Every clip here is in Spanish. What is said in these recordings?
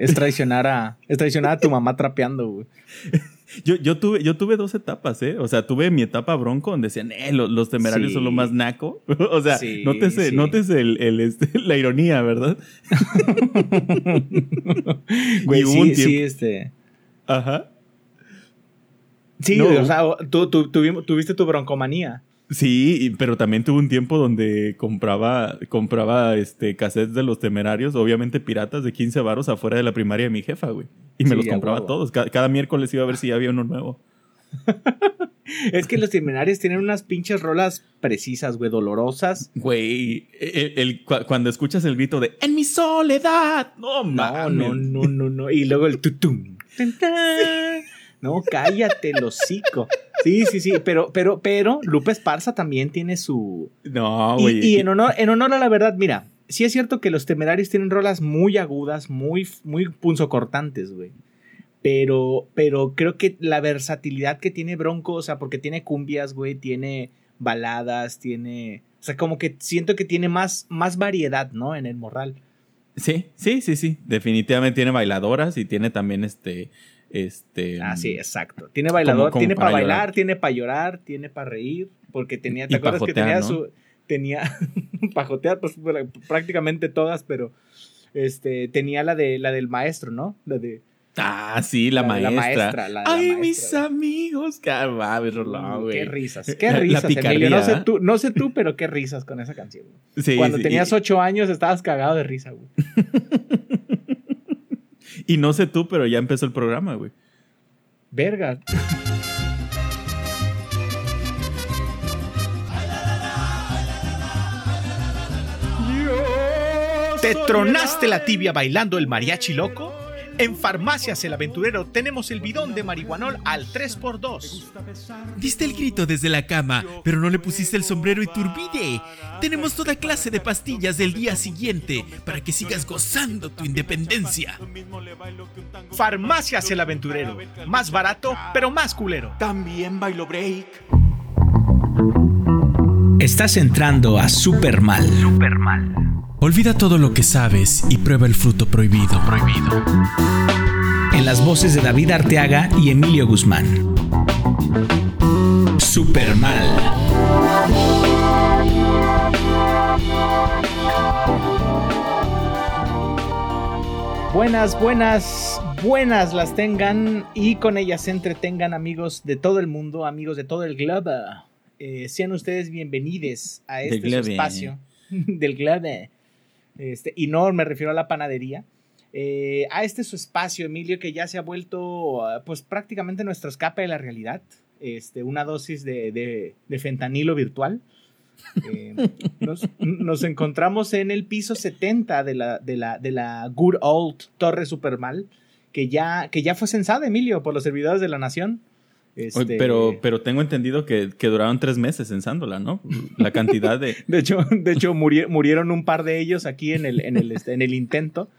Es traicionar a, es traicionar a tu mamá trapeando, güey. Yo, yo, tuve, yo tuve dos etapas, ¿eh? O sea, tuve mi etapa bronco donde decían, eh, los, temerarios son lo más naco. o sea, nótese, nótese el, este, la ironía, ¿verdad? Güey, sí, sí, este. Aja. Sí, o sea, tú, tú, tuviste tu broncomanía. Sí, pero también tuve un tiempo donde compraba, compraba este cassettes de los temerarios, obviamente piratas de 15 varos afuera de la primaria de mi jefa, güey. Y me los compraba todos. Cada, miércoles iba a ver si había uno nuevo. es que los temerarios tienen unas pinches rolas precisas, güey, dolorosas. Güey, el, cuando escuchas el grito de En mi soledad. No, no, no, no, no, no. Y luego el tutum. No, cállate, el hocico. Sí, sí, sí, pero, pero, pero, Lupe Esparza también tiene su. No, güey. Y, en, honor, en honor a la verdad, mira, sí es cierto que los temerarios tienen rolas muy agudas, muy, muy punzocortantes, güey. Pero, pero creo que la versatilidad que tiene Bronco, o sea, porque tiene cumbias, güey, tiene baladas, tiene. O sea, como que siento que tiene más, más variedad, ¿no? En el morral. Sí, sí, sí, sí. Definitivamente tiene bailadoras y tiene también este este, ah, sí, exacto. Tiene bailador, tiene para bailar, tiene para llorar, tiene para reír, porque tenía, ¿te acuerdas que tenía su, tenía, pajotear, pues prácticamente todas, pero este, tenía la de, la del maestro, ¿no? La de, Ah, sí, la, maestra. Ay, mis amigos. Mm, qué risas. Qué risas, Emilio. No sé, tú, no sé tú, pero qué risas con esa canción. Cuando tenías ocho años estabas cagado de risa, güey. Y no sé tú, pero ya empezó el programa, güey. Verga. ¿Te tronaste la tibia bailando el mariachi loco? En Farmacias El Aventurero tenemos el bidón de marihuanol al 3x2. Diste el grito desde la cama, pero no le pusiste el sombrero y turbide. Tenemos toda clase de pastillas del día siguiente para que sigas gozando tu independencia. Farmacias El Aventurero. Más barato, pero más culero. También bailo break. Estás entrando a Super Mal. Super Mal. Olvida todo lo que sabes y prueba el fruto prohibido. Prohibido. En las voces de David Arteaga y Emilio Guzmán. Super mal. Buenas, buenas, buenas las tengan y con ellas se entretengan amigos de todo el mundo, amigos de todo el globo. Eh, sean ustedes bienvenidos a este espacio del globo este, y no me refiero a la panadería, eh, a este su espacio, Emilio, que ya se ha vuelto pues prácticamente nuestro escape de la realidad, este, una dosis de, fentanilo virtual. Eh, nos, encontramos en el piso 70 de la, de la, de la Good Old Torre Supermal, que ya, que ya fue censada, Emilio, por los servidores de la Nación. Este, pero, pero tengo entendido que, duraron tres meses censándola, ¿no? La cantidad de. de hecho, de hecho murieron un par de ellos aquí en el, en el, este, en el intento.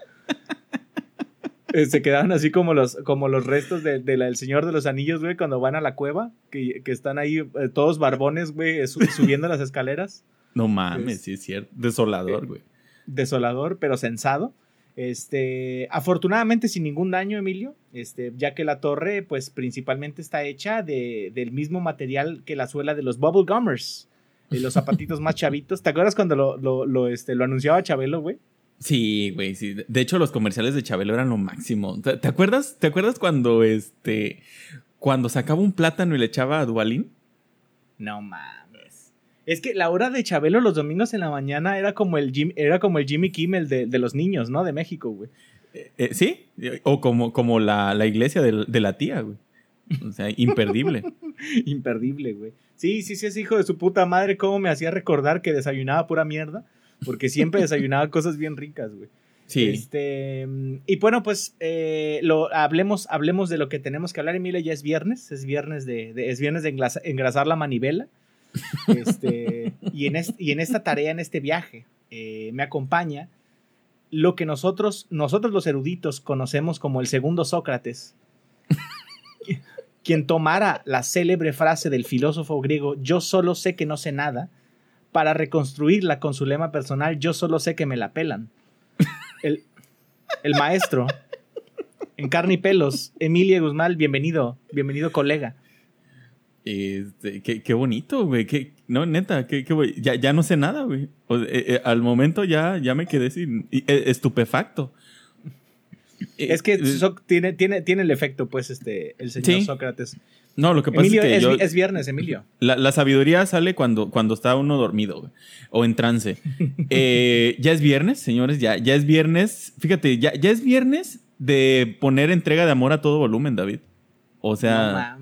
Eh, se quedaron así como los, como los restos del de, Señor de los Anillos, güey, cuando van a la cueva, que, están ahí eh, todos barbones, güey, subiendo las escaleras. No mames, sí es cierto. Desolador, güey. Desolador, pero sensado. Este, afortunadamente sin ningún daño, Emilio, este, ya que la torre, pues principalmente está hecha de, del mismo material que la suela de los Bubble Gummers, de los zapatitos más chavitos. ¿Te acuerdas cuando lo, lo, este, lo anunciaba Chabelo, güey? Sí, güey, sí. De hecho, los comerciales de Chabelo eran lo máximo. ¿Te, acuerdas? ¿Te acuerdas cuando este cuando sacaba un plátano y le echaba a Dualín? No mames. Es que la hora de Chabelo los domingos en la mañana era como el, Jim, era como el Jimmy Kimmel de, de los niños, ¿no? De México, güey. Eh, eh, sí, o como, como la, la iglesia de, de, la tía, güey. O sea, imperdible. imperdible, güey. Sí, sí, sí, es hijo de su puta madre. ¿Cómo me hacía recordar que desayunaba pura mierda? Porque siempre desayunaba cosas bien ricas, güey. Sí. Este, y bueno, pues eh, lo, hablemos, hablemos de lo que tenemos que hablar, Emilia. Ya es viernes, es viernes de, de es viernes de engrasar la manivela. Este, y, en esta tarea, en este viaje, eh, me acompaña lo que nosotros, nosotros los eruditos conocemos como el segundo Sócrates, quien tomara la célebre frase del filósofo griego, yo solo sé que no sé nada, para reconstruirla con su lema personal, yo solo sé que me la pelan. El, el maestro, en carne y pelos. Emilio Guzmán, bienvenido, bienvenido colega. Este, qué, bonito, güey. no, neta, qué, ya, ya, no sé nada, güey. Eh, eh, al momento ya, ya me quedé sin e, estupefacto. Es que tiene, tiene, tiene el efecto, pues, este, el señor Sócrates. No, lo que pasa es que es, viernes, Emilio. La, sabiduría sale cuando, cuando está uno dormido o en trance. Eh, ya es viernes, señores, ya, ya es viernes. Fíjate, ya, ya es viernes de poner entrega de amor a todo volumen, David. O sea,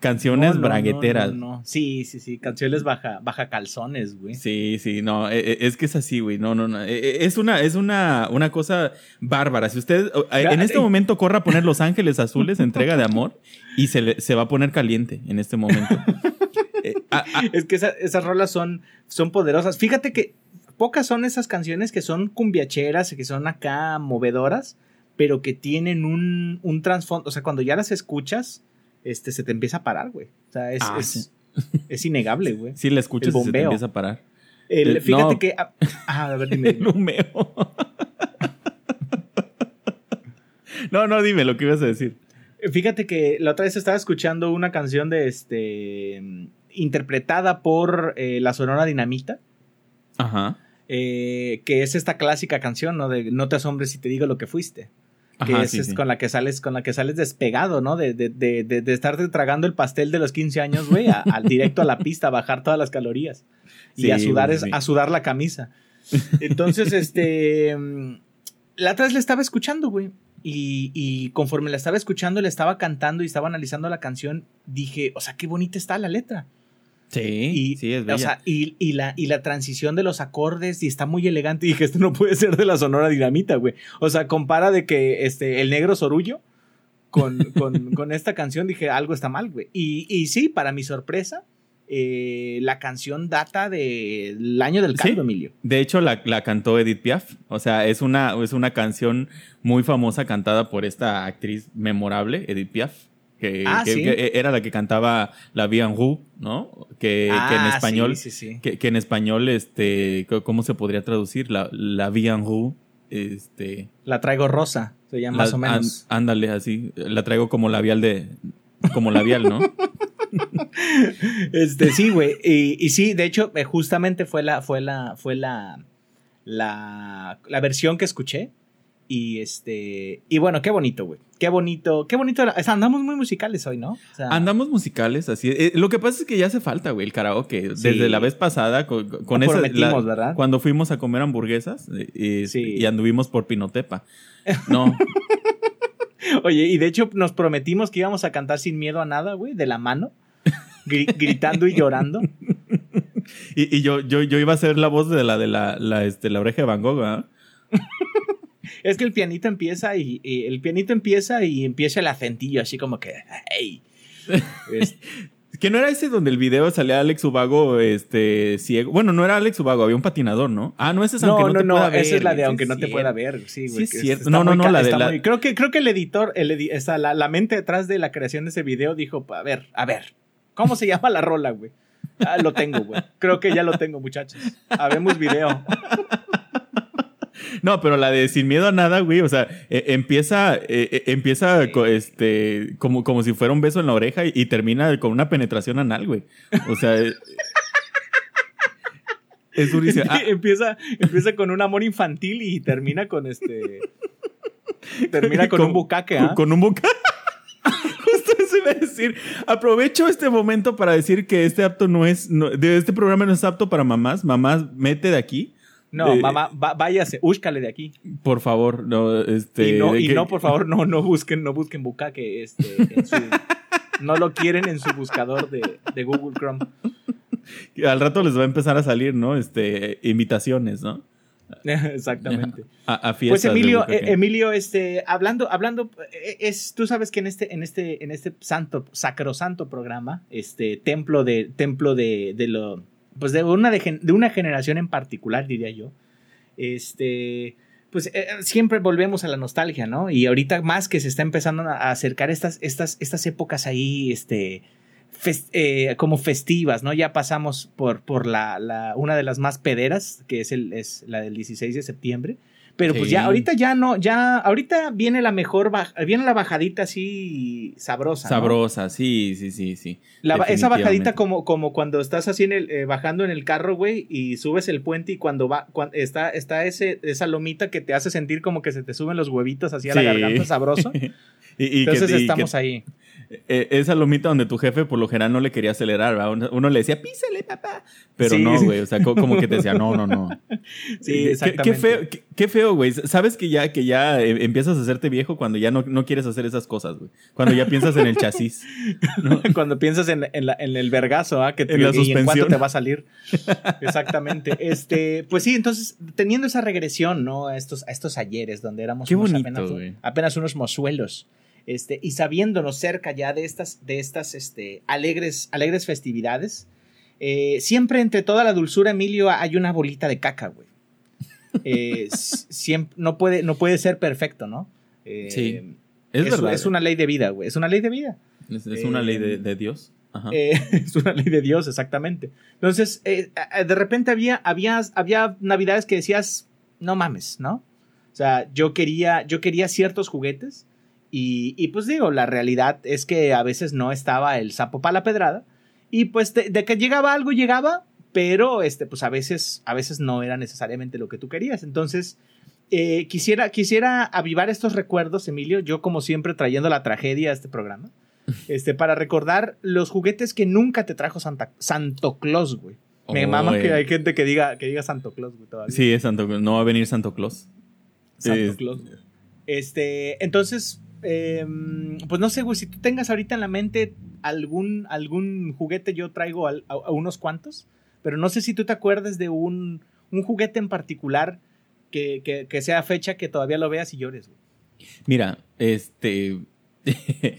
canciones bragueteras. sí, sí, sí, canciones baja, baja calzones, güey. Sí, sí, no, e, e, es que es así, güey. No, no, no. E, es una, es una, una cosa bárbara. Si usted en este momento corra a poner Los Ángeles Azules, entrega de amor, y se, se va a poner caliente en este momento. Eh, es que esas rolas son, son poderosas. Fíjate que pocas son esas canciones que son cumbiacheras, que son acá movedoras, pero que tienen un, un trasfondo. O sea, cuando ya las escuchas, este, se te empieza a parar, güey. O sea, es, ah, es, innegable, güey. Sí, la escuchas se te empieza a parar. fíjate que. Ah, ah, a ver, dime. El humeo. no, no, dime lo que ibas a decir. Fíjate que la otra vez estaba escuchando una canción de este. interpretada por eh, la Sonora Dinamita. Ajá. Eh, que es esta clásica canción, ¿no? De No te asombres si te digo lo que fuiste. Que es, con la que sales, con la que sales despegado, ¿no? De, de, de, de estarte tragando el pastel de los 15 años, güey, al directo a la pista, a bajar todas las calorías. y a sudar, es, a sudar la camisa. Entonces, este. La otra vez le estaba escuchando, güey. Y, conforme la estaba escuchando, le estaba cantando y estaba analizando la canción, dije, o sea, qué bonita está la letra. Sí, y, sí, es bella. O sea, y, la, y la transición de los acordes, y está muy elegante. Y dije, esto no puede ser de la Sonora Dinamita, güey. O sea, compara de que este, el negro Sorullo con, con, esta canción, dije, algo está mal, güey. Y, y sí, para mi sorpresa, eh, la canción data del año del caldo, Emilio. De hecho, la, cantó Edith Piaf. O sea, es una, es una canción muy famosa cantada por esta actriz memorable, Edith Piaf. Que, ah, era la que cantaba La Vie en Rue, ¿no? Que, en ah, español, que, en español, este, ¿cómo se podría traducir? La, la en Rue, este... La traigo rosa, se llama más o menos. ándale, así, la traigo como labial de, como labial, ¿no? este, sí, güey. Y, sí, de hecho, eh, justamente fue la, fue la, fue la, la, la versión que escuché. Y este, y bueno, qué bonito, güey. Qué bonito, qué bonito. andamos muy musicales hoy, ¿no? andamos musicales, así. Eh, lo que pasa es que ya hace falta, güey, el karaoke. Desde la vez pasada, con, con esa. ¿verdad? Cuando fuimos a comer hamburguesas eh, y anduvimos por Pinotepa. No. Oye, y de hecho nos prometimos que íbamos a cantar sin miedo a nada, güey, de la mano, gritando y llorando. Y, yo, yo, yo iba a ser la voz de la de la, la, este, la oreja de Van Gogh, ¿ah? es que el pianito empieza y, el pianito empieza y empieza el acentillo así como que, hey. Que no era ese donde el video salía Alex Ubago este, ciego. Bueno, no era Alex Ubago, había un patinador, ¿no? Ah, no, ese es aunque no, no, te no, pueda ver. Esa es la de aunque no te pueda ver. Sí, güey. Sí, es cierto. No, no, no, la de la... creo, que, creo que el editor, el la, la, mente detrás de la creación de ese video dijo, a ver, a ver, ¿cómo se llama la rola, güey? Ah, lo tengo, güey. Creo que ya lo tengo, muchachos. Habemos video. No, pero la de sin miedo a nada, güey, o sea, e, empieza, e, e, empieza este, como, como si fuera un beso en la oreja y, termina con una penetración anal, güey. O sea, es durísimo. Ah. Empieza, empieza con un amor infantil y termina con este. Termina con, un bucaque, ¿ah? Con un bucaque. Justo eso iba a decir. Aprovecho este momento para decir que este apto no es. de este programa no es apto para mamás. Mamás, mete de aquí. No, mamá, váyase, úscale de aquí. Por favor, no, este. Y no, y no por favor, no, no busquen, no busquen bucaque, este, no lo quieren en su buscador de, de, Google Chrome. Al rato les va a empezar a salir, ¿no? Este, invitaciones, ¿no? Exactamente. A, pues Emilio, eh, Emilio, este, hablando, hablando, eh, es, tú sabes que en este, en este, en este santo, sacrosanto programa, este, templo de, templo de, de lo pues de una, de, una generación en particular, diría yo, este, pues eh, siempre volvemos a la nostalgia, ¿no? Y ahorita más que se está empezando a acercar estas, estas, estas épocas ahí, este, eh, como festivas, ¿no? Ya pasamos por, por la, una de las más pederas, que es, el, es la del 16 de septiembre, Pero pues ya, ahorita ya no, ya, ahorita viene la mejor, viene la bajadita así sabrosa. Sabrosa, sí, sí, sí, sí. esa bajadita como, como cuando estás así en el, eh, bajando en el carro, güey, y subes el puente y cuando va, está, está ese, esa lomita que te hace sentir como que se te suben los huevitos así a la garganta sabroso. y, Entonces estamos ahí. E, esa lomita donde tu jefe por lo general no le quería acelerar, ¿verdad? Uno le decía, písale, papá. Pero no, güey. O sea, como que te decía, no, no, no. Sí, exactamente. Qué, feo, qué, feo, güey. Sabes que ya, que ya eh, empiezas a hacerte viejo cuando ya no, no quieres hacer esas cosas, güey. Cuando ya piensas en el chasis. cuando piensas en, en, la, en el vergazo, ¿ah? Que te, en la y en cuánto te va a salir. Exactamente. Este, pues sí, entonces, teniendo esa regresión, ¿no? A estos, a estos ayeres donde éramos apenas, apenas unos mozuelos este, y sabiéndonos cerca ya de estas, de estas este, alegres, alegres festividades, eh, siempre entre toda la dulzura, Emilio, hay una bolita de caca, güey. Eh, siempre, no, puede, no puede ser perfecto, ¿no? Eh, sí. Es, verdad. Es una ley de vida, güey. Es una ley de vida. Es, una ley de, Dios. es una ley de Dios, exactamente. Entonces, de repente había, había, había navidades que decías, no mames, ¿no? O sea, yo quería, yo quería ciertos juguetes y, pues digo, la realidad es que a veces no estaba el sapo para la pedrada. Y pues de, que llegaba algo, llegaba, pero este, pues a veces, a veces no era necesariamente lo que tú querías. Entonces, eh, quisiera, quisiera avivar estos recuerdos, Emilio, yo como siempre trayendo la tragedia a este programa, este, para recordar los juguetes que nunca te trajo Santa, Santo Claus, güey. Me mama que hay gente que diga, que diga Santo Claus, güey, todavía. Sí, es Santo No va a venir Santo Claus. Santo Claus. Este, entonces, Em, pues no sé, güey, si tú tengas ahorita en la mente algún, algún juguete, yo traigo a, unos cuantos, pero no sé si tú te acuerdes de un, un juguete en particular que, que, sea fecha que todavía lo veas y llores, güey. Mira, este...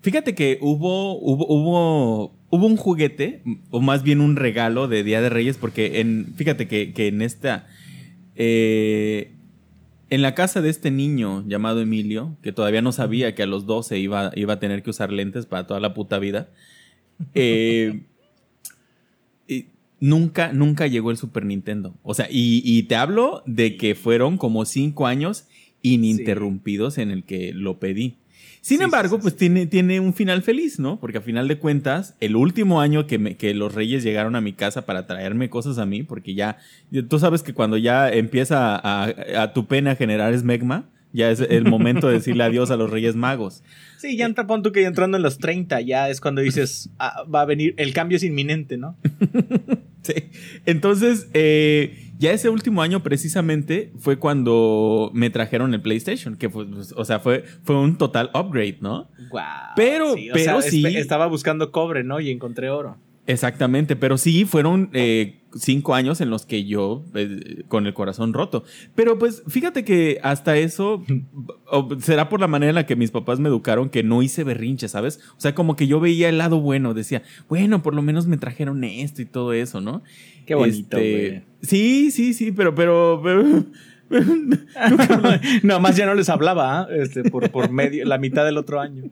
Fíjate que hubo, hubo, hubo, hubo un juguete, o más bien un regalo de Día de Reyes, porque en, fíjate que, que en esta... Eh, en la casa de este niño llamado Emilio, que todavía no sabía que a los 12 iba, iba a tener que usar lentes para toda la puta vida, eh, nunca, nunca llegó el Super Nintendo. O sea, y, te hablo de que fueron como cinco años ininterrumpidos en el que lo pedí. Sin embargo, pues tiene, tiene un final feliz, ¿no? Porque a final de cuentas, el último año que, me, que los reyes llegaron a mi casa para traerme cosas a mí, porque ya, tú sabes que cuando ya empieza a, tu pena generar esmegma, ya es el momento de decirle adiós a los Reyes Magos. Sí, ya entra punto que ya entrando en los 30, ya es cuando dices, ah, va a venir, el cambio es inminente, ¿no? sí. Entonces, eh, ya ese último año precisamente fue cuando me trajeron el PlayStation, que fue, pues, o sea, fue, fue un total upgrade, ¿no? Wow. Pero, pero sí. Estaba buscando cobre, ¿no? Y encontré oro. Exactamente, pero sí fueron eh, cinco años en los que yo eh, con el corazón roto. Pero pues fíjate que hasta eso será por la manera en la que mis papás me educaron que no hice berrinche, ¿sabes? O sea, como que yo veía el lado bueno, decía, bueno, por lo menos me trajeron esto y todo eso, ¿no? Qué bonito. Este, sí, sí, sí, pero, pero, no, más ya no les hablaba, ¿ah? este, por, por medio, la mitad del otro año.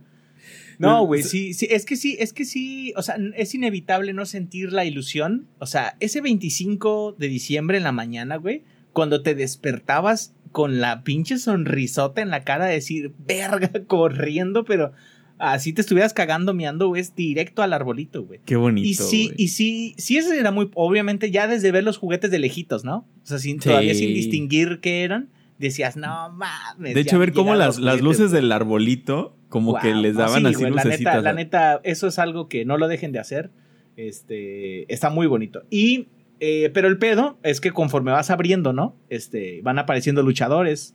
No, güey, sí, sí, es que sí, es que sí, o sea, es inevitable no sentir la ilusión. O sea, ese 25 de diciembre en la mañana, güey, cuando te despertabas con la pinche sonrisota en la cara de decir, verga, corriendo, pero así te estuvieras cagando, miando, güey, es directo al arbolito, güey. Qué bonito. Y sí, y sí, sí, ese era muy, obviamente, ya desde ver los juguetes de lejitos, ¿no? O sea, sin, todavía sin distinguir qué eran, decías, no mames. De hecho, ver cómo las, las luces del arbolito como que les daban así la neta, la neta, eso es algo que no lo dejen de hacer. Este, está muy bonito. Y, eh, pero el pedo es que conforme vas abriendo, ¿no? Este, van apareciendo luchadores.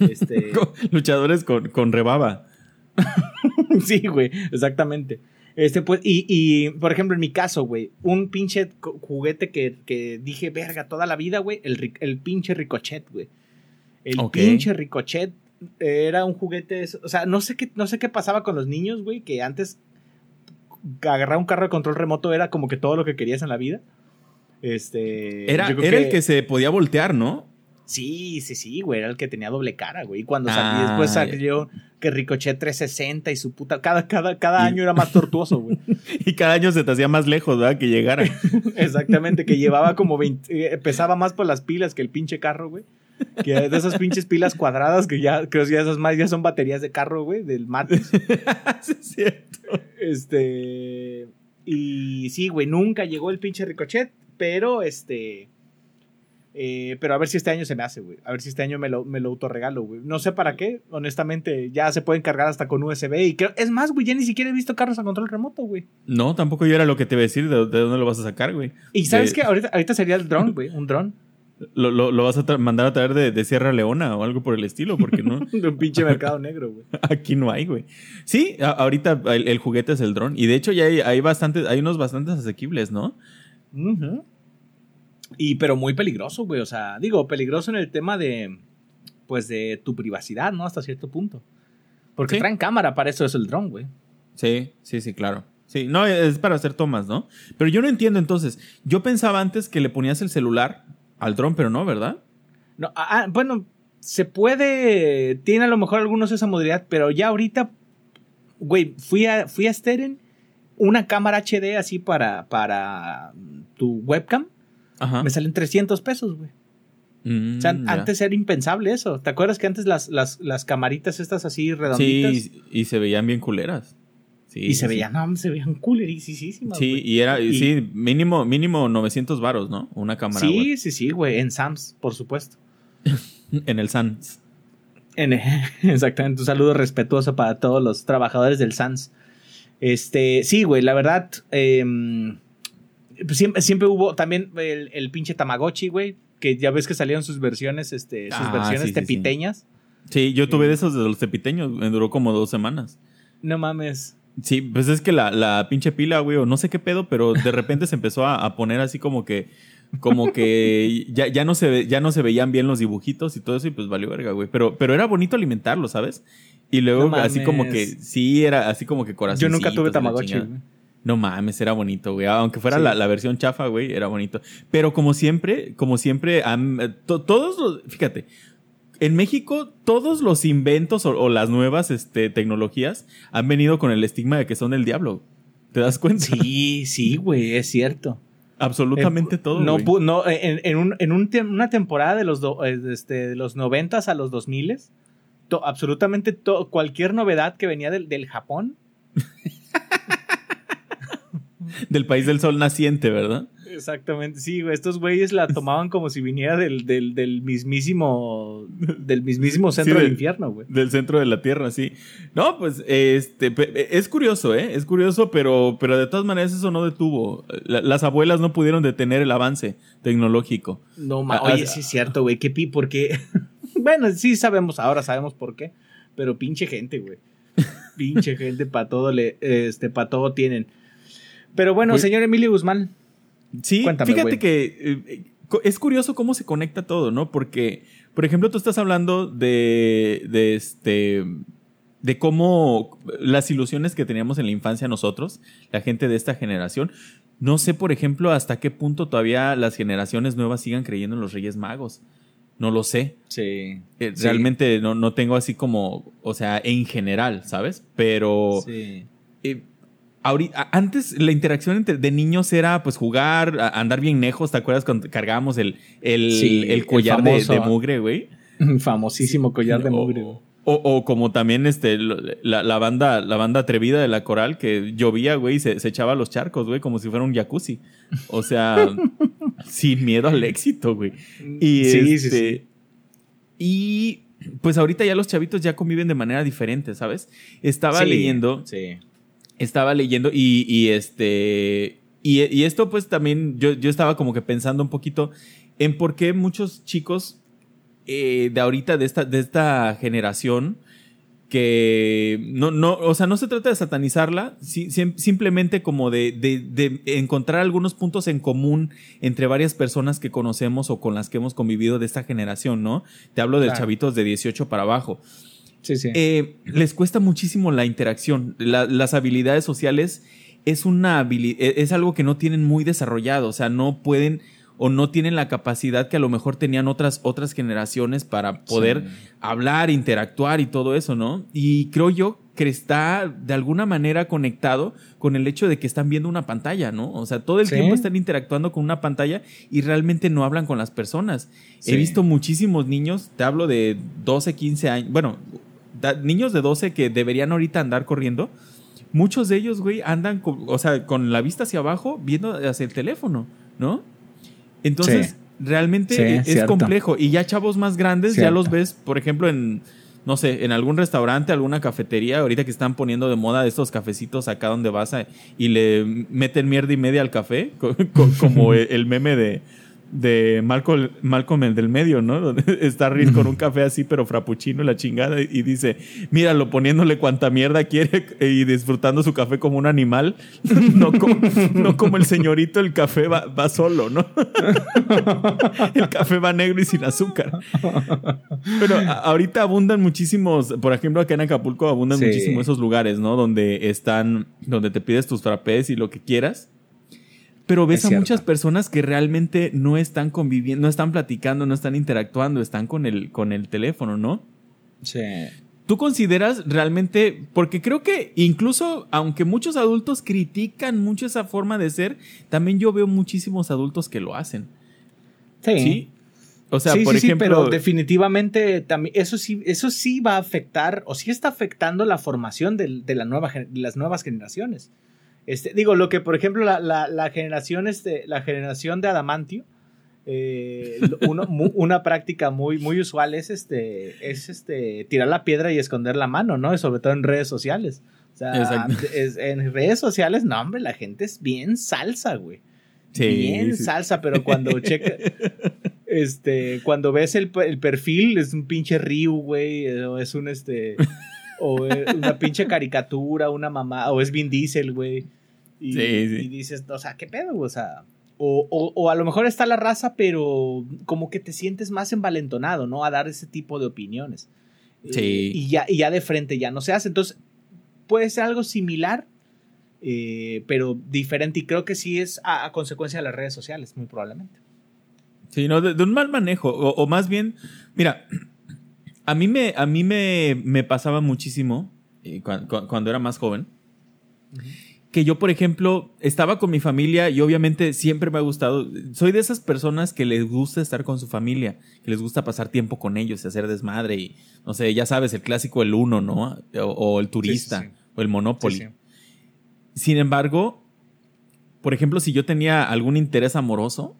Este... luchadores con, con rebaba. sí, güey, exactamente. Este, pues, y, y, por ejemplo, en mi caso, güey, un pinche juguete que, que dije, verga, toda la vida, güey, el, el pinche ricochet, güey. El pinche ricochet era un juguete, o sea, no sé qué, no sé qué pasaba con los niños, güey, que antes agarrar un carro de control remoto era como que todo lo que querías en la vida. Este, era, era el que se podía voltear, ¿no? Sí, sí, sí, güey, era el que tenía doble cara, güey. Y cuando salí después ah, salió que Ricochet 360 y su puta. Cada, cada, cada año era más tortuoso, güey. y cada año se te hacía más lejos, ¿verdad? Que llegara. Exactamente, que llevaba como 20. Eh, pesaba más por las pilas que el pinche carro, güey. Que de esas pinches pilas cuadradas que ya, creo que ya esas más ya son baterías de carro, güey, del mate. sí, es cierto. Este. Y sí, güey, nunca llegó el pinche Ricochet, pero este. Eh, pero a ver si este año se me hace, güey. A ver si este año me lo, me lo autorregalo, güey. No sé para qué, honestamente. Ya se pueden cargar hasta con USB. Y creo, es más, güey, ya ni siquiera he visto carros a control remoto, güey. No, tampoco yo era lo que te iba a decir de, dónde lo vas a sacar, güey. Y sabes qué, ahorita, ahorita sería el dron, güey, un dron. Lo, lo, lo, vas a mandar a traer de, de, Sierra Leona o algo por el estilo, porque no. de un pinche mercado negro, güey. Aquí no hay, güey. Sí, ahorita el, juguete es el dron. Y de hecho ya hay, hay, bastantes, hay unos bastantes asequibles, ¿no? Y pero muy peligroso, güey. O sea, digo, peligroso en el tema de, pues, de tu privacidad, ¿no? Hasta cierto punto. Porque traen cámara, para eso es el dron, güey. Sí, sí, sí, claro. Sí, no, es para hacer tomas, ¿no? Pero yo no entiendo entonces. Yo pensaba antes que le ponías el celular al dron, pero no, ¿verdad? No, ah, ah, bueno, se puede. Tiene a lo mejor algunos esa modalidad, pero ya ahorita, güey, fui a, fui a Steren, una cámara HD así para, para tu webcam me salen 300 pesos, güey. o sea, mm, antes era impensable eso. ¿Te acuerdas que antes las, las, las camaritas estas así redonditas? Sí, y, se veían bien culeras. Sí, y se veían, no, se veían culerísimas. Sí, y era, sí, mínimo, mínimo 900 varos, ¿no? Una cámara. Sí, sí, sí, güey. En Sams, por supuesto. en el Sans. En, exactamente. Un saludo respetuoso para todos los trabajadores del Sans. Este, sí, güey, la verdad. Eh, pues siempre, siempre hubo también el, el pinche Tamagotchi, güey, que ya ves que salieron sus versiones, este, sus ah, versiones tepiteñas. Sí, yo tuve de esos de los tepiteños, me duró como dos semanas. No mames. Sí, pues es que la, la pinche pila, güey, o no sé qué pedo, pero de repente se empezó a, poner así como que, como que ya, ya, no se, ya no se veían bien los dibujitos y todo eso, y pues valió verga, güey. Pero, pero era bonito alimentarlo, ¿sabes? Y luego así como que, sí, era así como que corazón. Yo nunca tuve Tamagotchi. No mames, era bonito, güey. Aunque fuera la, versión chafa, güey, era bonito. Pero como siempre, como siempre, todos los, fíjate, en México todos los inventos o, las nuevas este, tecnologías han venido con el estigma de que son el diablo. ¿Te das cuenta? Sí, sí, güey, es cierto. Absolutamente eh, todo. No, no en, en, una temporada de los, eh, este, de los 90 a los 2000 absolutamente cualquier novedad que venía del, del Japón del país del sol naciente, ¿verdad? Exactamente, sí, güey. Estos güeyes la tomaban como si viniera del, del, mismísimo. Del mismísimo centro del, infierno, güey. Del centro de la tierra, sí. No, pues, este. Es curioso, ¿eh? Es curioso, pero, pero de todas maneras eso no detuvo. las abuelas no pudieron detener el avance tecnológico. No, ma oye, sí es cierto, güey. ¿Qué pi? ¿Por qué? bueno, sí sabemos, ahora sabemos por qué. Pero pinche gente, güey. Pinche gente, para todo le, este, para todo tienen. Pero bueno, señor Emilio Guzmán. Sí, fíjate que eh, es curioso cómo se conecta todo, ¿no? Porque, por ejemplo, tú estás hablando de, de este de cómo las ilusiones que teníamos en la infancia nosotros, la gente de esta generación, no sé, por ejemplo, hasta qué punto todavía las generaciones nuevas sigan creyendo en los Reyes Magos. No lo sé. Sí. Eh, realmente No, no, tengo así como, o sea, en general, ¿sabes? Pero sí. Eh, antes la interacción entre, de niños era pues jugar, andar bien lejos, ¿te acuerdas cuando cargábamos el, el, collar de, mugre, güey? Famosísimo collar de mugre. O, como también este, la, banda, la banda atrevida de la coral que llovía, güey, y se, se echaba los charcos, güey, como si fuera un jacuzzi. O sea, sin miedo al éxito, güey. Y sí, este, Y pues ahorita ya los chavitos ya conviven de manera diferente, ¿sabes? Estaba leyendo sí estaba leyendo y, este. Y, esto, pues también yo, yo, estaba como que pensando un poquito en por qué muchos chicos eh, de ahorita, de esta, de esta generación, que no, no, o sea, no se trata de satanizarla, simplemente como de, de, encontrar algunos puntos en común entre varias personas que conocemos o con las que hemos convivido de esta generación, ¿no? Te hablo de chavitos de 18 para abajo. Eh, les cuesta muchísimo la interacción. las habilidades sociales es, una e, es algo que no tienen muy desarrollado. O sea, no pueden o no tienen la capacidad que a lo mejor tenían otras, otras generaciones para poder hablar, interactuar y todo eso, ¿no? Y creo yo que está de alguna manera conectado con el hecho de que están viendo una pantalla, ¿no? O sea, todo el tiempo están interactuando con una pantalla y realmente no hablan con las personas. He visto muchísimos niños, te hablo de 12, 15 años, bueno, niños de 12 que deberían ahorita andar corriendo. Muchos de ellos, güey, andan, con, o sea, con la vista hacia abajo, viendo hacia el teléfono, ¿no? Entonces, realmente es complejo. Y ya chavos más grandes, ya los ves, por ejemplo, en no sé, en algún restaurante, alguna cafetería, ahorita que están poniendo de moda estos cafecitos acá donde vas y le meten mierda y media al café, como el meme de de Malcolm, Malcolm el del medio, ¿no? Donde está Riz con un café así, pero frappuccino la chingada, y dice, míralo, poniéndole cuanta mierda quiere y disfrutando su café como un animal, no, como, no como el señorito, el café va, va solo, ¿no? el café va negro y sin azúcar. Pero ahorita abundan muchísimos, por ejemplo, acá en Acapulco abundan muchísimo esos lugares, ¿no? Donde están, donde te pides tus frappés y lo que quieras pero ves a muchas personas que realmente no están conviviendo, no están platicando, no están interactuando, están con el, con el teléfono, ¿no? Sí. ¿Tú consideras realmente, porque creo que incluso aunque muchos adultos critican mucho esa forma de ser, también yo veo muchísimos adultos que lo hacen. Sí. O sea, por ejemplo. Sí, pero definitivamente también, eso sí, eso sí va a afectar, o sí está afectando la formación de, la nueva, de las nuevas generaciones. Este, digo, lo que, por ejemplo, la, la, generación, este, la generación de Adamantio, eh, una práctica muy, muy usual es, este, es este, tirar la piedra y esconder la mano, ¿no? sobre todo en redes sociales. O sea, en redes sociales, no, hombre, la gente es bien salsa, güey. bien salsa, pero cuando checa, este, cuando ves el, el, perfil, es un pinche Ryu, güey, o es un, este, o una pinche caricatura, una mamá, o es Vin Diesel, güey. Y, y, dices, o sea, ¿qué pedo? O sea, o, o, a lo mejor está la raza, pero como que te sientes más envalentonado, ¿no? A dar ese tipo de opiniones. Sí. y, ya, y ya de frente ya no se hace. Entonces, puede ser algo similar, eh, pero diferente. Y creo que sí es a, consecuencia de las redes sociales, muy probablemente. Sí, no, de, un mal manejo. O, más bien, mira, a mí me, a mí me, me pasaba muchísimo eh, cuando, era más joven que yo, por ejemplo, estaba con mi familia y obviamente siempre me ha gustado, soy de esas personas que les gusta estar con su familia, que les gusta pasar tiempo con ellos y hacer desmadre y, no sé, ya sabes, el clásico el uno, ¿no? O, el turista o el Monopoly. Sin embargo, por ejemplo, si yo tenía algún interés amoroso,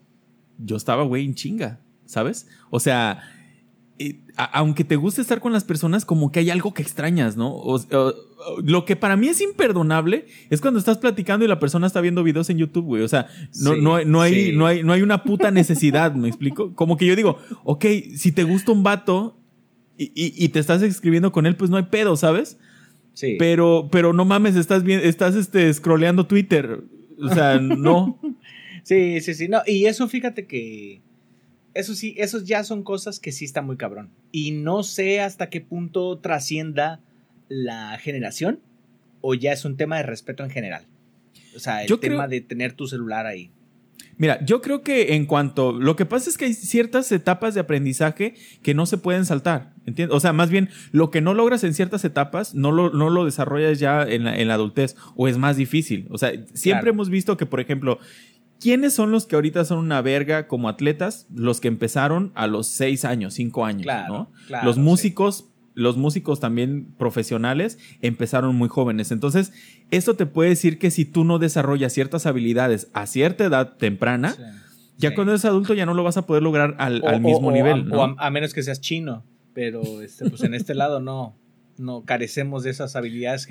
yo estaba, güey, en chinga, ¿sabes? O sea, aunque te guste estar con las personas, como que hay algo que extrañas, ¿no? lo que para mí es imperdonable es cuando estás platicando y la persona está viendo videos en YouTube, güey. O sea, no, no, no, hay, no, hay, no hay una puta necesidad, ¿me explico? Como que yo digo, ok, si te gusta un vato y, y, te estás escribiendo con él, pues no hay pedo, ¿sabes? Sí. Pero, pero no mames, estás bien, estás este, scrolleando Twitter. O sea, no. sí, sí, sí. No, y eso fíjate que eso sí, esos ya son cosas que sí están muy cabrón. Y no sé hasta qué punto trascienda la generación o ya es un tema de respeto en general. O sea, el tema de tener tu celular ahí. Mira, yo creo que en cuanto. Lo que pasa es que hay ciertas etapas de aprendizaje que no se pueden saltar. ¿Entiendes? O sea, más bien, lo que no logras en ciertas etapas, no lo, no lo desarrollas ya en la, en la adultez o es más difícil. O sea, siempre hemos visto que, por ejemplo, ¿Quiénes son los que ahorita son una verga como atletas? Los que empezaron a los seis años, cinco años, ¿no? los músicos, los músicos también profesionales empezaron muy jóvenes. Entonces, esto te puede decir que si tú no desarrollas ciertas habilidades a cierta edad temprana, ya cuando eres adulto ya no lo vas a poder lograr al, mismo nivel. O a, menos que seas chino, pero este, pues en este lado no, no carecemos de esas habilidades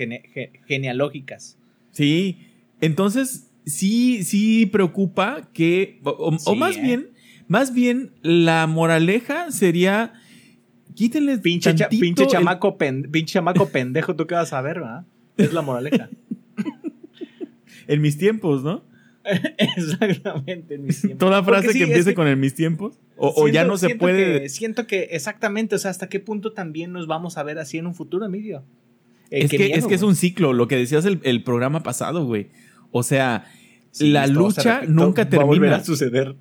genealógicas. Sí, entonces sí, sí preocupa que, o, más ¿eh? bien, más bien la moraleja sería, quítenles pinche, pinche chamaco, pinche chamaco pendejo, tú qué vas a ver, ¿verdad? Es la moraleja. en mis tiempos, ¿no? Exactamente, en mis tiempos. Toda frase que empiece con en mis tiempos. O, ya no se puede. siento que, exactamente, o sea, hasta qué punto también nos vamos a ver así en un futuro, Emilio. Eh, es, que, es que es un ciclo, lo que decías el, el programa pasado, güey. O sea, la lucha nunca termina. Va a volver a suceder.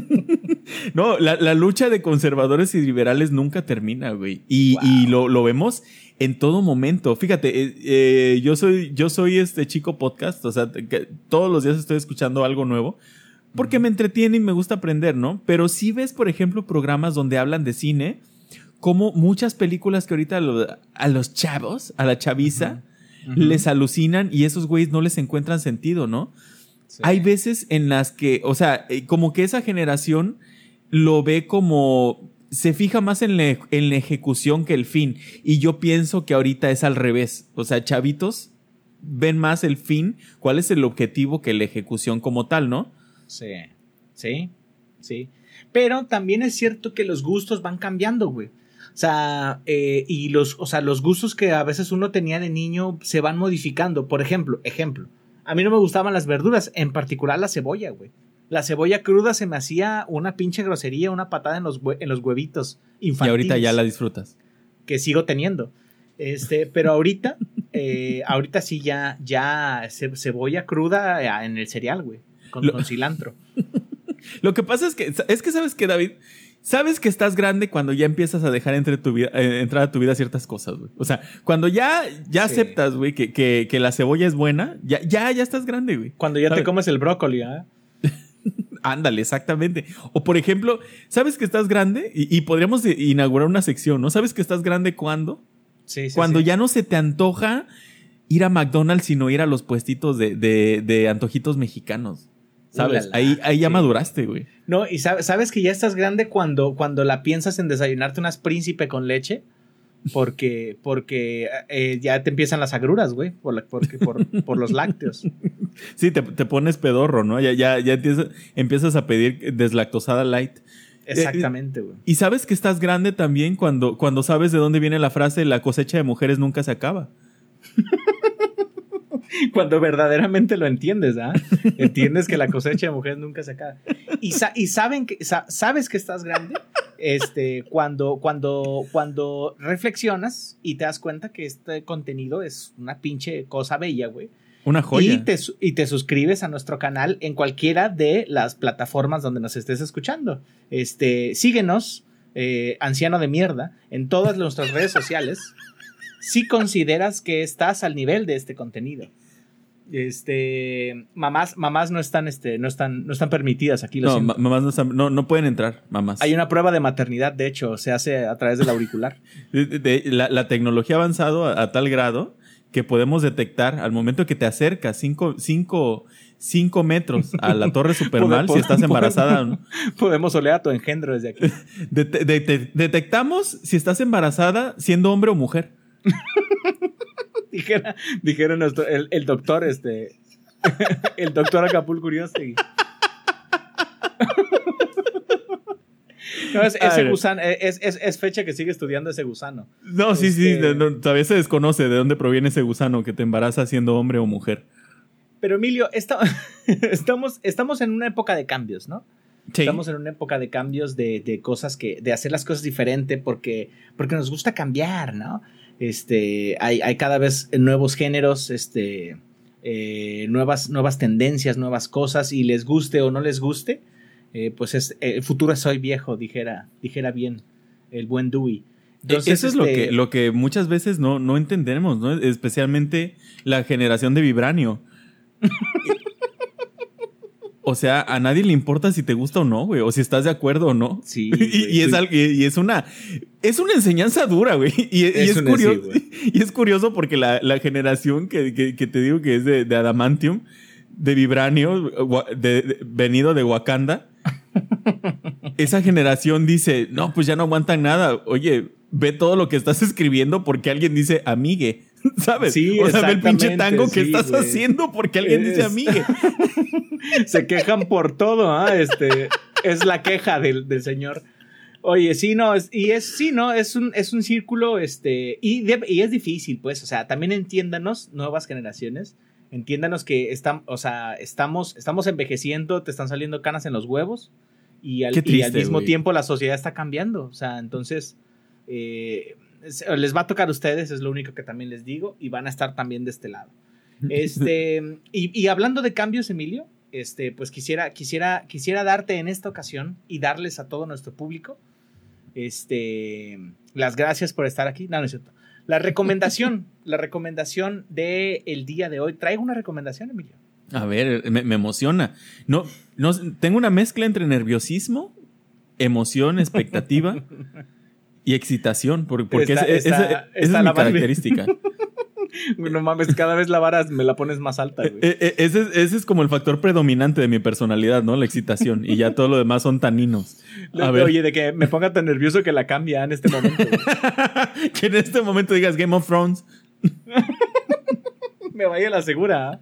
no, la, lucha de conservadores y liberales nunca termina, güey. Y, lo, vemos en todo momento. Fíjate, eh, eh, yo soy, yo soy este chico podcast, o sea, todos los días estoy escuchando algo nuevo. Porque me entretiene y me gusta aprender, ¿no? Pero si ves, por ejemplo, programas donde hablan de cine, como muchas películas que ahorita a los chavos, a la chaviza, les alucinan y esos güeyes no les encuentran sentido, ¿no? Hay veces en las que, o sea, eh, como que esa generación lo ve como se fija más en, en la ejecución que el fin. Y yo pienso que ahorita es al revés. O sea, chavitos ven más el fin, cuál es el objetivo que la ejecución como tal, ¿no? Sí, sí, sí. Pero también es cierto que los gustos van cambiando, güey. O sea, eh, y los, o sea, los gustos que a veces uno tenía de niño se van modificando. Por ejemplo, ejemplo, a mí no me gustaban las verduras, en particular la cebolla, güey. La cebolla cruda se me hacía una pinche grosería, una patada en los, en los huevitos infantiles. Y ahorita ya la disfrutas. Que sigo teniendo. Este, pero ahorita, eh, ahorita sí ya, ya cebolla cruda eh, en el cereal, güey. Con, con cilantro. Lo que pasa es que, es que sabes que, David, sabes que estás grande cuando ya empiezas a dejar entre tu vida, eh, entrar a tu vida ciertas cosas, güey. O sea, cuando ya, ya aceptas, güey, que, que, que, la cebolla es buena, ya, ya, ya estás grande, güey. Cuando ya te comes el brócoli, ¿ah? Ándale, exactamente. O por ejemplo, ¿sabes que estás grande? Y, podríamos inaugurar una sección, ¿no? ¿Sabes que estás grande cuando? Sí, sí. Cuando ya no se te antoja ir a McDonald's, sino ir a los puestitos de, de, de antojitos mexicanos. ¿Sabes? ahí, ahí ya maduraste, güey. No, y sabes, que ya estás grande cuando, cuando la piensas en desayunarte unas príncipe con leche. Porque, porque eh, ya te empiezan las agruras, güey, por, por, los lácteos. Sí, te, pones pedorro, ¿no? Ya, ya, ya empiezas, a pedir deslactosada light. Exactamente, güey. y sabes que estás grande también cuando, cuando sabes de dónde viene la frase la cosecha de mujeres nunca se acaba. Cuando verdaderamente lo entiendes, ¿ah? Entiendes que la cosecha de mujeres nunca se acaba. Y, y saben que, sabes que estás grande este, cuando, cuando, cuando reflexionas y te das cuenta que este contenido es una pinche cosa bella, güey. Una joya. Y te, y te, suscribes a nuestro canal en cualquiera de las plataformas donde nos estés escuchando. Este, síguenos, eh, anciano de mierda, en todas nuestras redes sociales si consideras que estás al nivel de este contenido. Este, mamás, mamás no están, este, no están, no están permitidas aquí. no, mamás no, no, pueden entrar, mamás. Hay una prueba de maternidad, de hecho, se hace a través del auricular. la, tecnología ha avanzado a, tal grado que podemos detectar al momento que te acercas cinco, cinco, cinco metros a la torre Supermal si estás embarazada. Podemos, podemos oler a tu engendro desde aquí. detectamos si estás embarazada siendo hombre o mujer. Dijera, dijera nuestro, el, doctor, este, el doctor Acapulco Curioso. No, es, ese gusano, es, es, fecha que sigue estudiando ese gusano. No, sí, sí, este, todavía se desconoce de dónde proviene ese gusano que te embaraza siendo hombre o mujer. Pero Emilio, estamos, estamos en una época de cambios, ¿no? Estamos en una época de cambios de, de, cosas que, de hacer las cosas diferente porque, porque nos gusta cambiar, ¿no? Este, hay, hay cada vez nuevos géneros, este, eh, nuevas, nuevas tendencias, nuevas cosas, y les guste o no les guste, eh, pues es, el futuro es hoy viejo, dijera, dijera bien el buen Dewey. Entonces, Eso es lo, este que, lo que muchas veces no, no entendemos, ¿no? Especialmente la generación de Vibranio. O sea, a nadie le importa si te gusta o no, güey, o si estás de acuerdo o no. Sí. y, es algo, y, es una es una enseñanza dura, güey. Y es, curioso. y es curioso porque la, generación que, te digo que es de, adamantium, de vibranio, venido de Wakanda, esa generación dice, no, pues ya no aguantan nada. Oye, ve todo lo que estás escribiendo porque alguien dice amigue. ¿Sabes? Sí, o sea, ve el pinche tango que estás haciendo porque alguien dice amigue. Se quejan por todo, ¿ah? Este, es la queja del, señor. Oye, sí, no, y es, sí, no, es un, es un círculo, este, y, y, es difícil, pues, o sea, también entiéndanos, nuevas generaciones, entiéndanos que están, o sea, estamos, estamos envejeciendo, te están saliendo canas en los huevos, y al, mismo tiempo la sociedad está cambiando, o sea, entonces, eh, les va a tocar a ustedes, es lo único que también les digo, y van a estar también de este lado. Este, y, y hablando de cambios, Emilio, este, pues quisiera, quisiera, quisiera darte en esta ocasión y darles a todo nuestro público este, las gracias por estar aquí. No, no es cierto. La recomendación, la recomendación del el día de hoy. ¿Traigo una recomendación, Emilio? A ver, me, emociona. No, no, tengo una mezcla entre nerviosismo, emoción, expectativa y excitación, porque esa, es mi característica. no mames, cada vez la vara me la pones más alta, güey. E, e, ese, es como el factor predominante de mi personalidad, ¿no? La excitación. Y ya todo lo demás son taninos. Oye, de que me ponga tan nervioso que la cambia en este momento. que en este momento digas Game of Thrones. me vaya la segura.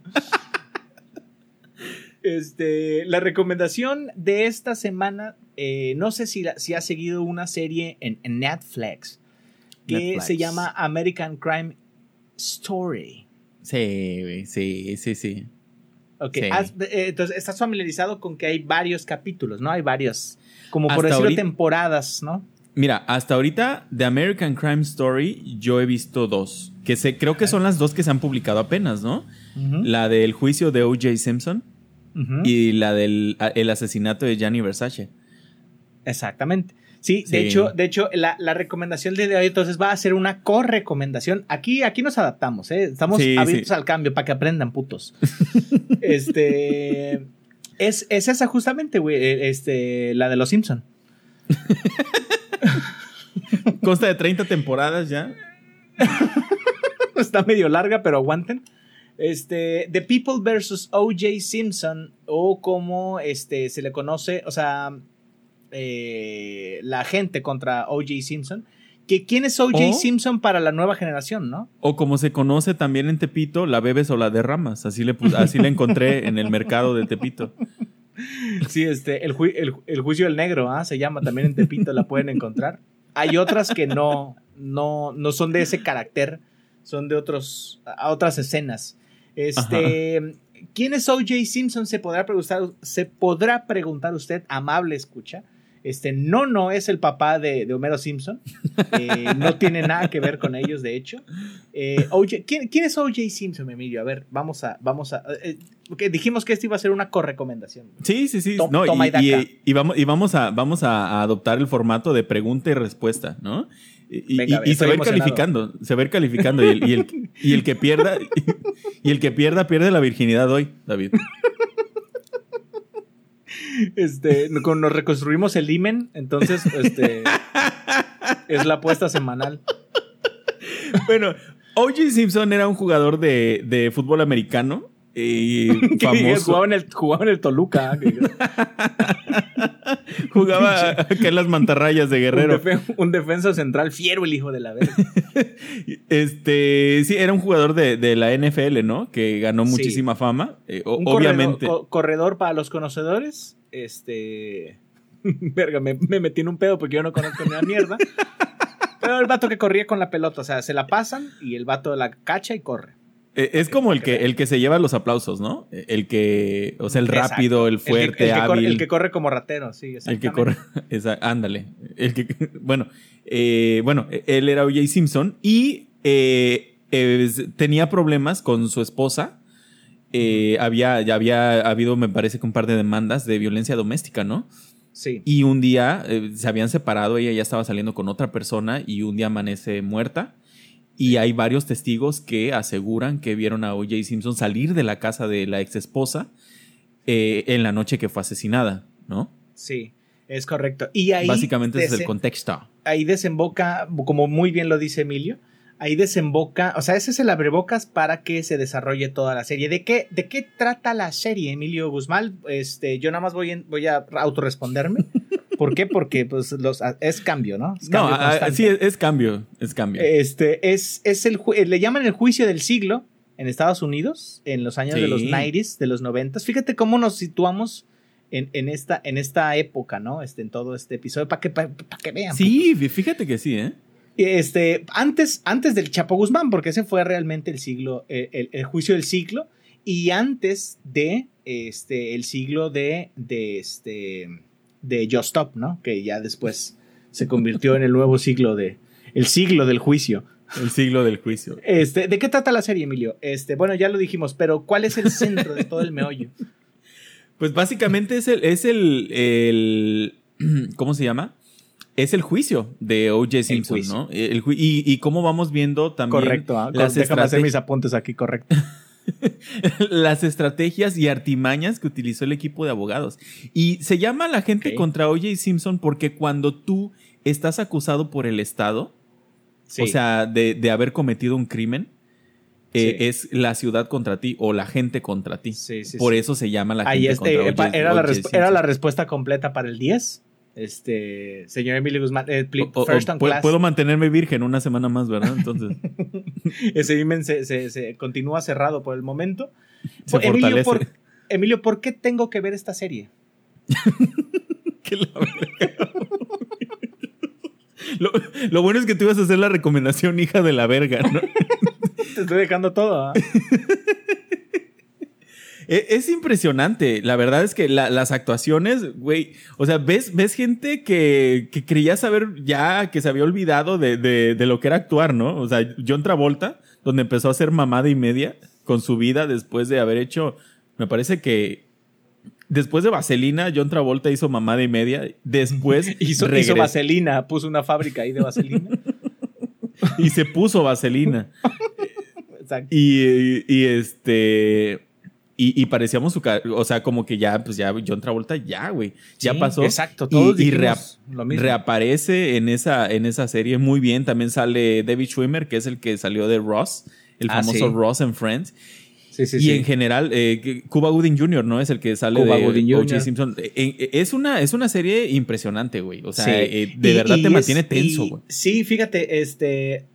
Este, la recomendación de esta semana, eh, no sé si, si ha seguido una serie en, Netflix que se llama American Crime Story. Sí, sí, sí, sí. Ok, eh, entonces estás familiarizado con que hay varios capítulos, ¿no? Hay varios, como por decirlo, temporadas, ¿no? Mira, hasta ahorita de American Crime Story yo he visto dos, que sé, creo que son las dos que se han publicado apenas, ¿no? La del juicio de O.J. Simpson y la del el asesinato de Gianni Versace. Exactamente. Sí, de hecho, de hecho la, recomendación de hoy entonces va a ser una correcomendación. Aquí, aquí nos adaptamos, ¿eh? estamos abiertos al cambio para que aprendan putos. este es, es, esa justamente, güey, e, este, la de los Simpson. Consta de 30 temporadas ya. Está medio larga, pero aguanten. Este, The People versus O.J. Simpson, o como este, se le conoce, o sea, eh, la gente contra O.J. Simpson. Que, ¿Quién es O.J. Simpson para la nueva generación, no? O como se conoce también en Tepito, la bebes o la derramas. Así le, así le encontré en el mercado de Tepito. Sí, este, el, juicio del negro, ¿ah? se llama también en Tepito, la pueden encontrar. Hay otras que no, no, no son de ese carácter, son de otros, a otras escenas. Este, ¿quién es O.J. Simpson? Se podrá preguntar, se podrá preguntar usted, amable escucha. Este, no, no es el papá de, Homero Simpson. Eh, no tiene nada que ver con ellos, de hecho. Eh, ¿quién, es O.J. Simpson, Emilio? A ver, vamos a. Vamos a eh, dijimos que esto iba a ser una correcomendación. Sí, sí, sí. y, vamos, y vamos, a, vamos a adoptar el formato de pregunta y respuesta, ¿no? Y, se va calificando, se va a ir calificando. Y el, y el, que pierda, y el que pierda, pierde la virginidad hoy, David. Este, nos reconstruimos el imen, entonces, este, es la apuesta semanal. Bueno, O.J. Simpson era un jugador de, de fútbol americano y famoso. jugaba, en el, jugaba en el Toluca. jugaba acá en las mantarrayas de Guerrero. Un, defensa central fiero, el hijo de la verga. este, sí, era un jugador de, la NFL, ¿no? Que ganó muchísima fama. Eh, obviamente. Corredor, para los conocedores. Este. Verga, me, me, metí en un pedo porque yo no conozco ni la mierda. Pero el vato que corría con la pelota, o sea, se la pasan y el vato la cacha y corre. Eh, es como el que, el que se lleva los aplausos, ¿no? El que, o sea, el rápido, el fuerte, el que, hábil. el que corre como ratero, sí, El que corre, ándale. El que, bueno, eh, bueno, él era O.J. Simpson y eh, tenía problemas con su esposa. había, ya había habido, me parece que un par de demandas de violencia doméstica, ¿no? Sí. Y un día se habían separado, ella ya estaba saliendo con otra persona y un día amanece muerta. Y hay varios testigos que aseguran que vieron a O.J. Simpson salir de la casa de la ex esposa eh, en la noche que fue asesinada, ¿no? Sí, es correcto. Y ahí. Básicamente ese es el contexto. Ahí desemboca, como muy bien lo dice Emilio, ahí desemboca, o sea, ese es el abrebocas para que se desarrolle toda la serie. ¿De qué, de qué trata la serie, Emilio Guzmán? Este, yo nada más voy, voy a autorresponderme. ¿Por qué? Porque pues, los, es cambio, ¿no? no, sí, es, cambio, es cambio. Este, es, es el, le llaman el juicio del siglo en Estados Unidos, en los años de los 90s, de los 90 Fíjate cómo nos situamos en, esta, en esta época, ¿no? Este, en todo este episodio, para que, para, que vean. Sí, fíjate que sí, ¿eh? Este, antes, antes del Chapo Guzmán, porque ese fue realmente el siglo, el, el, juicio del siglo, y antes de este, el siglo de, de este, de Just Stop, ¿no? Que ya después se convirtió en el nuevo siglo de. El siglo del juicio. El siglo del juicio. Este, ¿De qué trata la serie, Emilio? Este, bueno, ya lo dijimos, pero ¿cuál es el centro de todo el meollo? Pues básicamente es el. Es el, el ¿Cómo se llama? es el juicio de O.J. Simpson, ¿no? y, cómo vamos viendo también. Correcto, ¿ah? las déjame hacer mis apuntes aquí, correcto. las estrategias y artimañas que utilizó el equipo de abogados. Y se llama la gente contra O.J. Simpson porque cuando tú estás acusado por el Estado, o sea, de, haber cometido un crimen, eh, es la ciudad contra ti o la gente contra ti. por eso se llama la gente este, contra era, la era la respuesta completa para el 10 este, señor Emilio Guzmán, eh, first class. Puedo mantenerme virgen una semana más, ¿verdad? Entonces. Ese imen se, continúa cerrado por el momento. Emilio, por, Emilio, ¿por qué tengo que ver esta serie? lo, lo, bueno es que tú ibas a hacer la recomendación hija de la verga, ¿no? Te estoy dejando todo. ¿ah? E, es, impresionante. La verdad es que las actuaciones, güey. O sea, ves, ves gente que, creía saber ya, que se había olvidado de, lo que era actuar, ¿no? O sea, John Travolta, donde empezó a hacer mamada y media con su vida después de haber hecho. Me parece que después de Vaselina, John Travolta hizo mamada y media. Después hizo, hizo Vaselina, puso una fábrica ahí de Vaselina. y se puso Vaselina. Exacto. y, y este y, y, parecíamos su o sea, como que ya, pues ya John Travolta, ya, güey. Ya pasó. Exacto, todos y, reaparece en esa, en esa serie muy bien. También sale David Schwimmer, que es el que salió de Ross, el ah, famoso Ross and Friends. Sí, sí, y en general, eh, Cuba Gooding Jr., ¿no? Es el que sale de O.J. Simpson. Eh, eh, es, una, es una serie impresionante, güey. O sea, de verdad te mantiene tenso, güey. Sí, fíjate, este,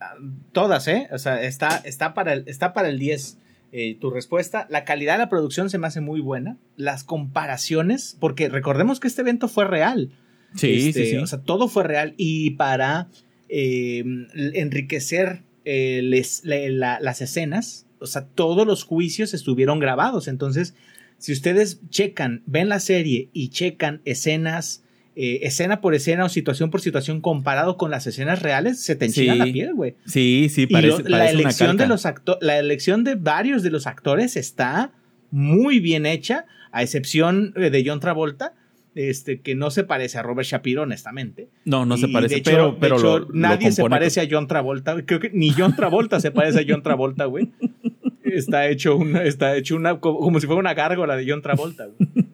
todas, ¿eh? O sea, está, está, para, el, está para el 10. Eh, tu respuesta. La calidad de la producción se me hace muy buena. Las comparaciones, porque recordemos que este evento fue real. Sí, este, sí, sí. O sea, todo fue real. Y para eh, enriquecer eh, las escenas, o sea, todos los juicios estuvieron grabados. Entonces, si ustedes checan, ven la serie y checan escenas eh, escena por escena o situación por situación comparado con las escenas reales, se te enchina la piel, güey. Sí, sí, parece, la elección de los la elección de varios de los actores está muy bien hecha, a excepción eh, de John Travolta. Este, que no se parece a Robert Shapiro, honestamente. No, no se parece, pero, pero nadie se parece a John Travolta. Creo que ni John Travolta se parece a John Travolta, güey. Está hecho una, está hecho una, como si fuera una gárgola de John Travolta, güey.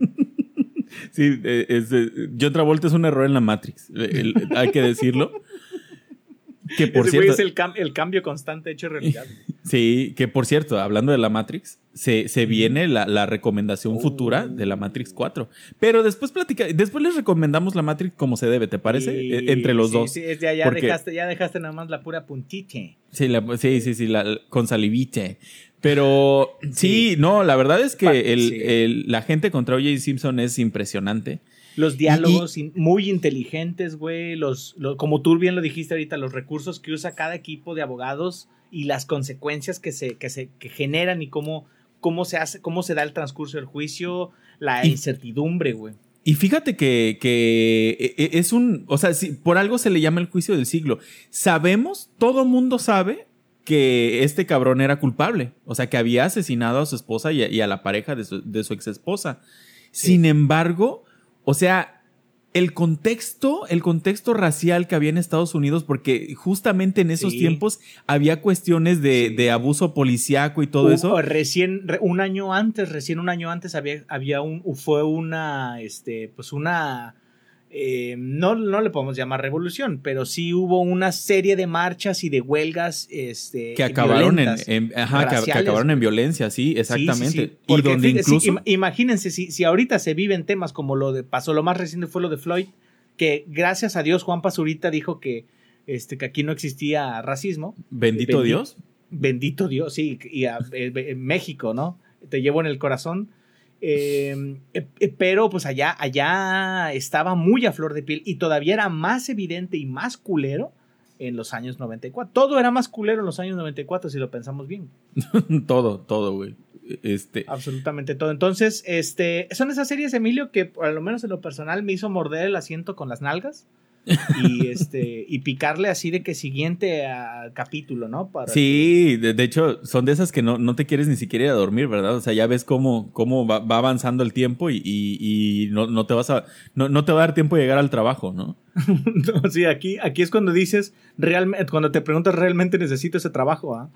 Sí, eh, es, John Travolta es un error en la Matrix, hay que decirlo. Que por cierto, es el, cambio constante hecho realidad. Sí, que por cierto, hablando de la Matrix, se, se viene la, recomendación futura de la Matrix 4. Pero después platica, después les recomendamos la Matrix como se debe, ¿te parece? E, entre los dos. Sí, ya, ya dejaste, ya dejaste nada más la pura puntite. Sí, sí, sí, sí, con salivite. Pero sí, no, la verdad es que el, la gente contra O.J. Simpson es impresionante. Los diálogos muy inteligentes, güey. Los, como tú bien lo dijiste ahorita, los recursos que usa cada equipo de abogados y las consecuencias que se, que se que generan y cómo, cómo se hace, cómo se da el transcurso del juicio, la incertidumbre, güey. Y fíjate que, que, e, e, es un, o sea, si por algo se le llama el juicio del siglo. Sabemos, todo mundo sabe que este cabrón era culpable, o sea, que había asesinado a su esposa y a, la pareja de su, de su ex esposa. Sin embargo, o sea, el contexto, el contexto racial que había en Estados Unidos, porque justamente en esos tiempos había cuestiones de, abuso policíaco y todo eso. Recién, un año antes, recién un año antes había, había un, fue una, este, pues una eh, no, no le podemos llamar revolución, pero sí hubo una serie de marchas y de huelgas este, que acabaron en, acabaron en violencia, sí, exactamente. y donde incluso... imagínense, si, si ahorita se viven temas como lo de pasó, lo más reciente fue lo de Floyd, que gracias a Dios Juan Pazurita dijo que, este, que aquí no existía racismo. Bendito Dios. Bendito Dios, sí, y en México, ¿no? Te llevo en el corazón. Em, eh, eh, pero pues allá, allá estaba muy a flor de piel y todavía era más evidente y más culero en los años 94. Todo era más culero en los años 94 si lo pensamos bien. todo, todo, güey. Este. Absolutamente todo. Entonces, este, son esas series, Emilio, que por lo menos en lo personal me hizo morder el asiento con las nalgas. Y este y picarle así de que siguiente capítulo, ¿no? sí, de, hecho, son de esas que no, te quieres ni siquiera ir a dormir, ¿verdad? O sea, ya ves cómo, cómo va, avanzando el tiempo y, no, te vas a. No, te va a dar tiempo de llegar al trabajo, ¿no? sí, aquí, aquí es cuando dices, realmente, cuando te preguntas realmente necesito ese trabajo, ¿ah?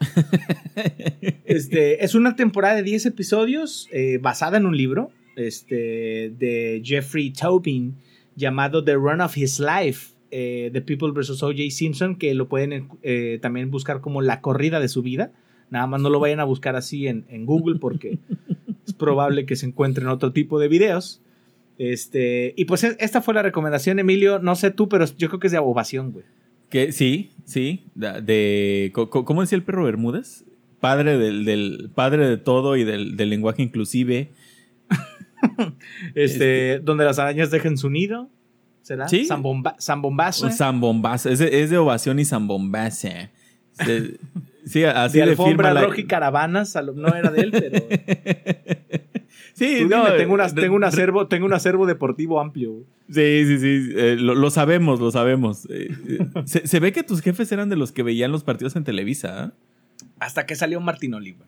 este, es una temporada de 10 episodios eh, basada en un libro este, de Jeffrey Tobin llamado The Run of His Life, eh, The People vs. O.J. Simpson, que lo pueden eh, también buscar como la corrida de su vida. Nada más no lo vayan a buscar así en, Google porque es probable que se encuentren otro tipo de videos. Este, y pues e, esta fue la recomendación, Emilio. No sé tú, pero yo creo que es de ovación, güey. Que sí, sí. De, ¿Cómo decía el perro Bermúdez? Padre del, padre de todo y del, del lenguaje inclusive este, este, donde las arañas dejen su nido. ¿Será? Sí. Zambombase. Zambombase. Es, es de, ovación y zambombase. sí, así de, alfombra roja y caravanas. No era de él, pero. Sí, no, tengo, tengo, un acervo, tengo un acervo deportivo amplio. Sí, sí, sí, eh, lo, sabemos, lo sabemos. Eh, eh, se, ve que tus jefes eran de los que veían los partidos en Televisa. Hasta que salió Martín Oliva.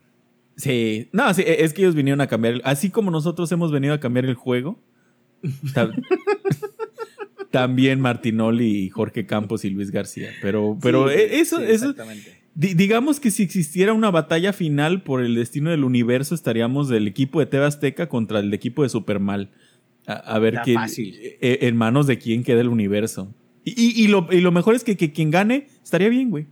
Sí, no, sí, e, es que ellos vinieron a cambiar, así como nosotros hemos venido a cambiar el juego. también Martinoli y Jorge Campos y Luis García. Pero, pero e, eso, eso digamos que si existiera una batalla final por el destino del universo, estaríamos del equipo de Teba Azteca contra el equipo de Supermal. A, ver quién, e, en manos de quién queda el universo. Y, y, lo, y lo mejor es que, que quien gane estaría bien, güey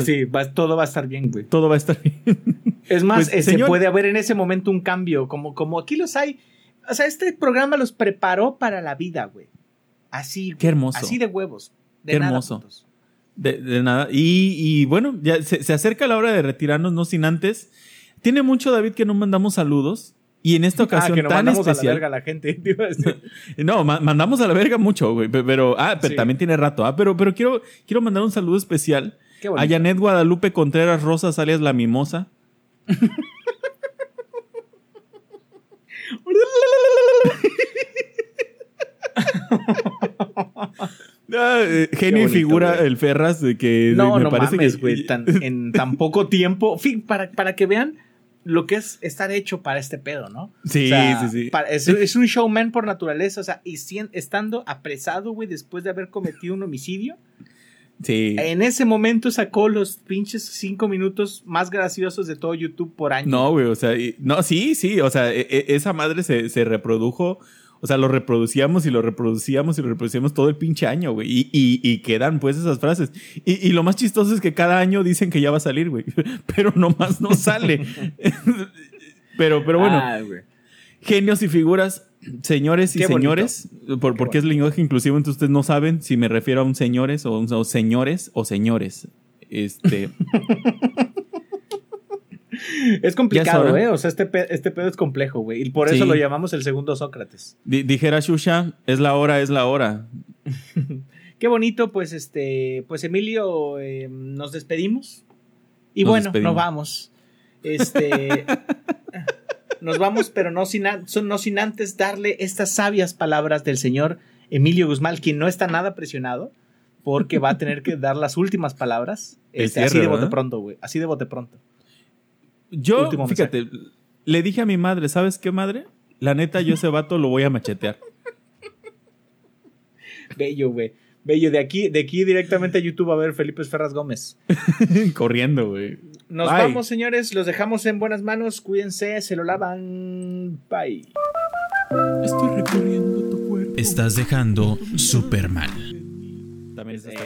sí, todo va a estar bien, güey. Todo va a estar bien. Es más, pues, se puede haber en ese momento un cambio, como, como aquí los hay. O sea, este programa los preparó para la vida, güey. Así. Qué hermoso. Así de huevos. De Qué hermoso. De, nada. Y, bueno, ya se, acerca la hora de retirarnos, no sin antes. Tiene mucho, David, que no mandamos saludos. Y en esta ah, ocasión ah, que no mandamos a la verga la gente. no, mandamos a la verga mucho, güey. Pero, ah, pero también tiene rato. Ah, pero, pero quiero, quiero mandar un saludo especial a Janet Guadalupe Contreras Rosas, alias La Mimosa. Ah, eh, genio y figura el Ferras de que no, me no parece mames, güey, en tan poco tiempo, fin, para, para que vean lo que es estar hecho para este pedo, ¿no? Sí, sí, sí. es, un showman por naturaleza, o sea, y estando apresado, güey, después de haber cometido un homicidio, en ese momento sacó los pinches cinco minutos más graciosos de todo YouTube por año. No, güey, o sea, no, sí, sí, o sea, e, e, esa madre se, reprodujo. O sea, lo reproducíamos y lo reproducíamos y lo reproducíamos todo el pinche año, güey. Y, y, quedan pues esas frases. Y, lo más chistoso es que cada año dicen que ya va a salir, güey. Pero nomás no sale. pero, pero bueno. Ah, genios y figuras señores y señores, por, porque es lenguaje inclusivo, entonces ustedes no saben si me refiero a un señores o, un, señores o señores. Este. es complicado, ¿eh? O sea, este, este pedo es complejo, güey. Y por eso lo llamamos el segundo Sócrates. dijera Shusha, es la hora, es la hora. Qué bonito, pues, este, pues Emilio, eh, nos despedimos. Y bueno, nos vamos. Este. Nos vamos, pero no sin, no sin antes darle estas sabias palabras del señor Emilio Guzmán, quien no está nada presionado, porque va a tener que dar las últimas palabras. Este, así de bote pronto, güey. Así de bote pronto. Yo, fíjate, le dije a mi madre, ¿sabes qué, madre? La neta, yo ese vato lo voy a machetear. Bello, güey. Bello, de aquí, de aquí directamente a YouTube a ver Felipe Ferraz Gómez. Corriendo, güey. Nos vamos, señores. Los dejamos en buenas manos. Cuídense, se lo lavan. Bye. Estoy recorriendo tu cuerpo. Estás dejando súper mal.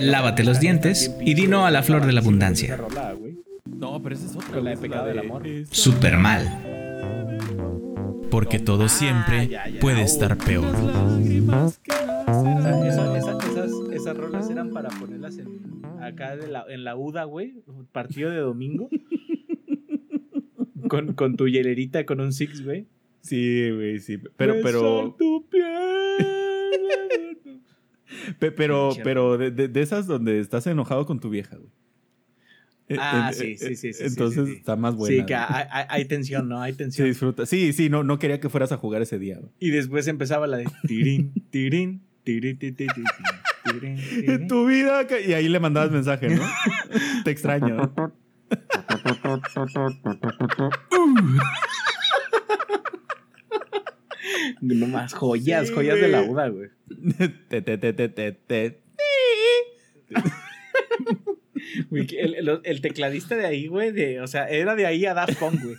Lávate los dientes y dino a la flor de la abundancia. No, pero esa es otra. La pecado del amor. Super mal. Porque todo siempre puede estar peor en, la, en la UDA, güey, partido de domingo. con, con tu hielerita, con un six, güey. Sí, güey, sí. Pero, pero. pero, pero de, de, esas donde estás enojado con tu vieja, güey. Eh, ah, sí, sí, sí, sí. Entonces está más buena. Sí, que hay, hay, tensión, ¿no? Hay tensión. Sí, disfruta. Sí, sí, no, no quería que fueras a jugar ese día. Y después empezaba la de tirín, tirín, tirín, tirín, tirín. en tu vida. Y ahí le mandabas mensaje, ¿no? Te extraño. no más joyas, joyas de la boda, güey. te, te, te, te, te, te. el, el, tecladista de ahí, güey, de, o sea, era de ahí a Daft Punk, güey.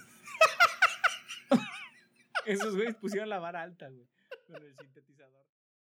Esos güeyes pusieron la vara alta, güey, con el sintetizador.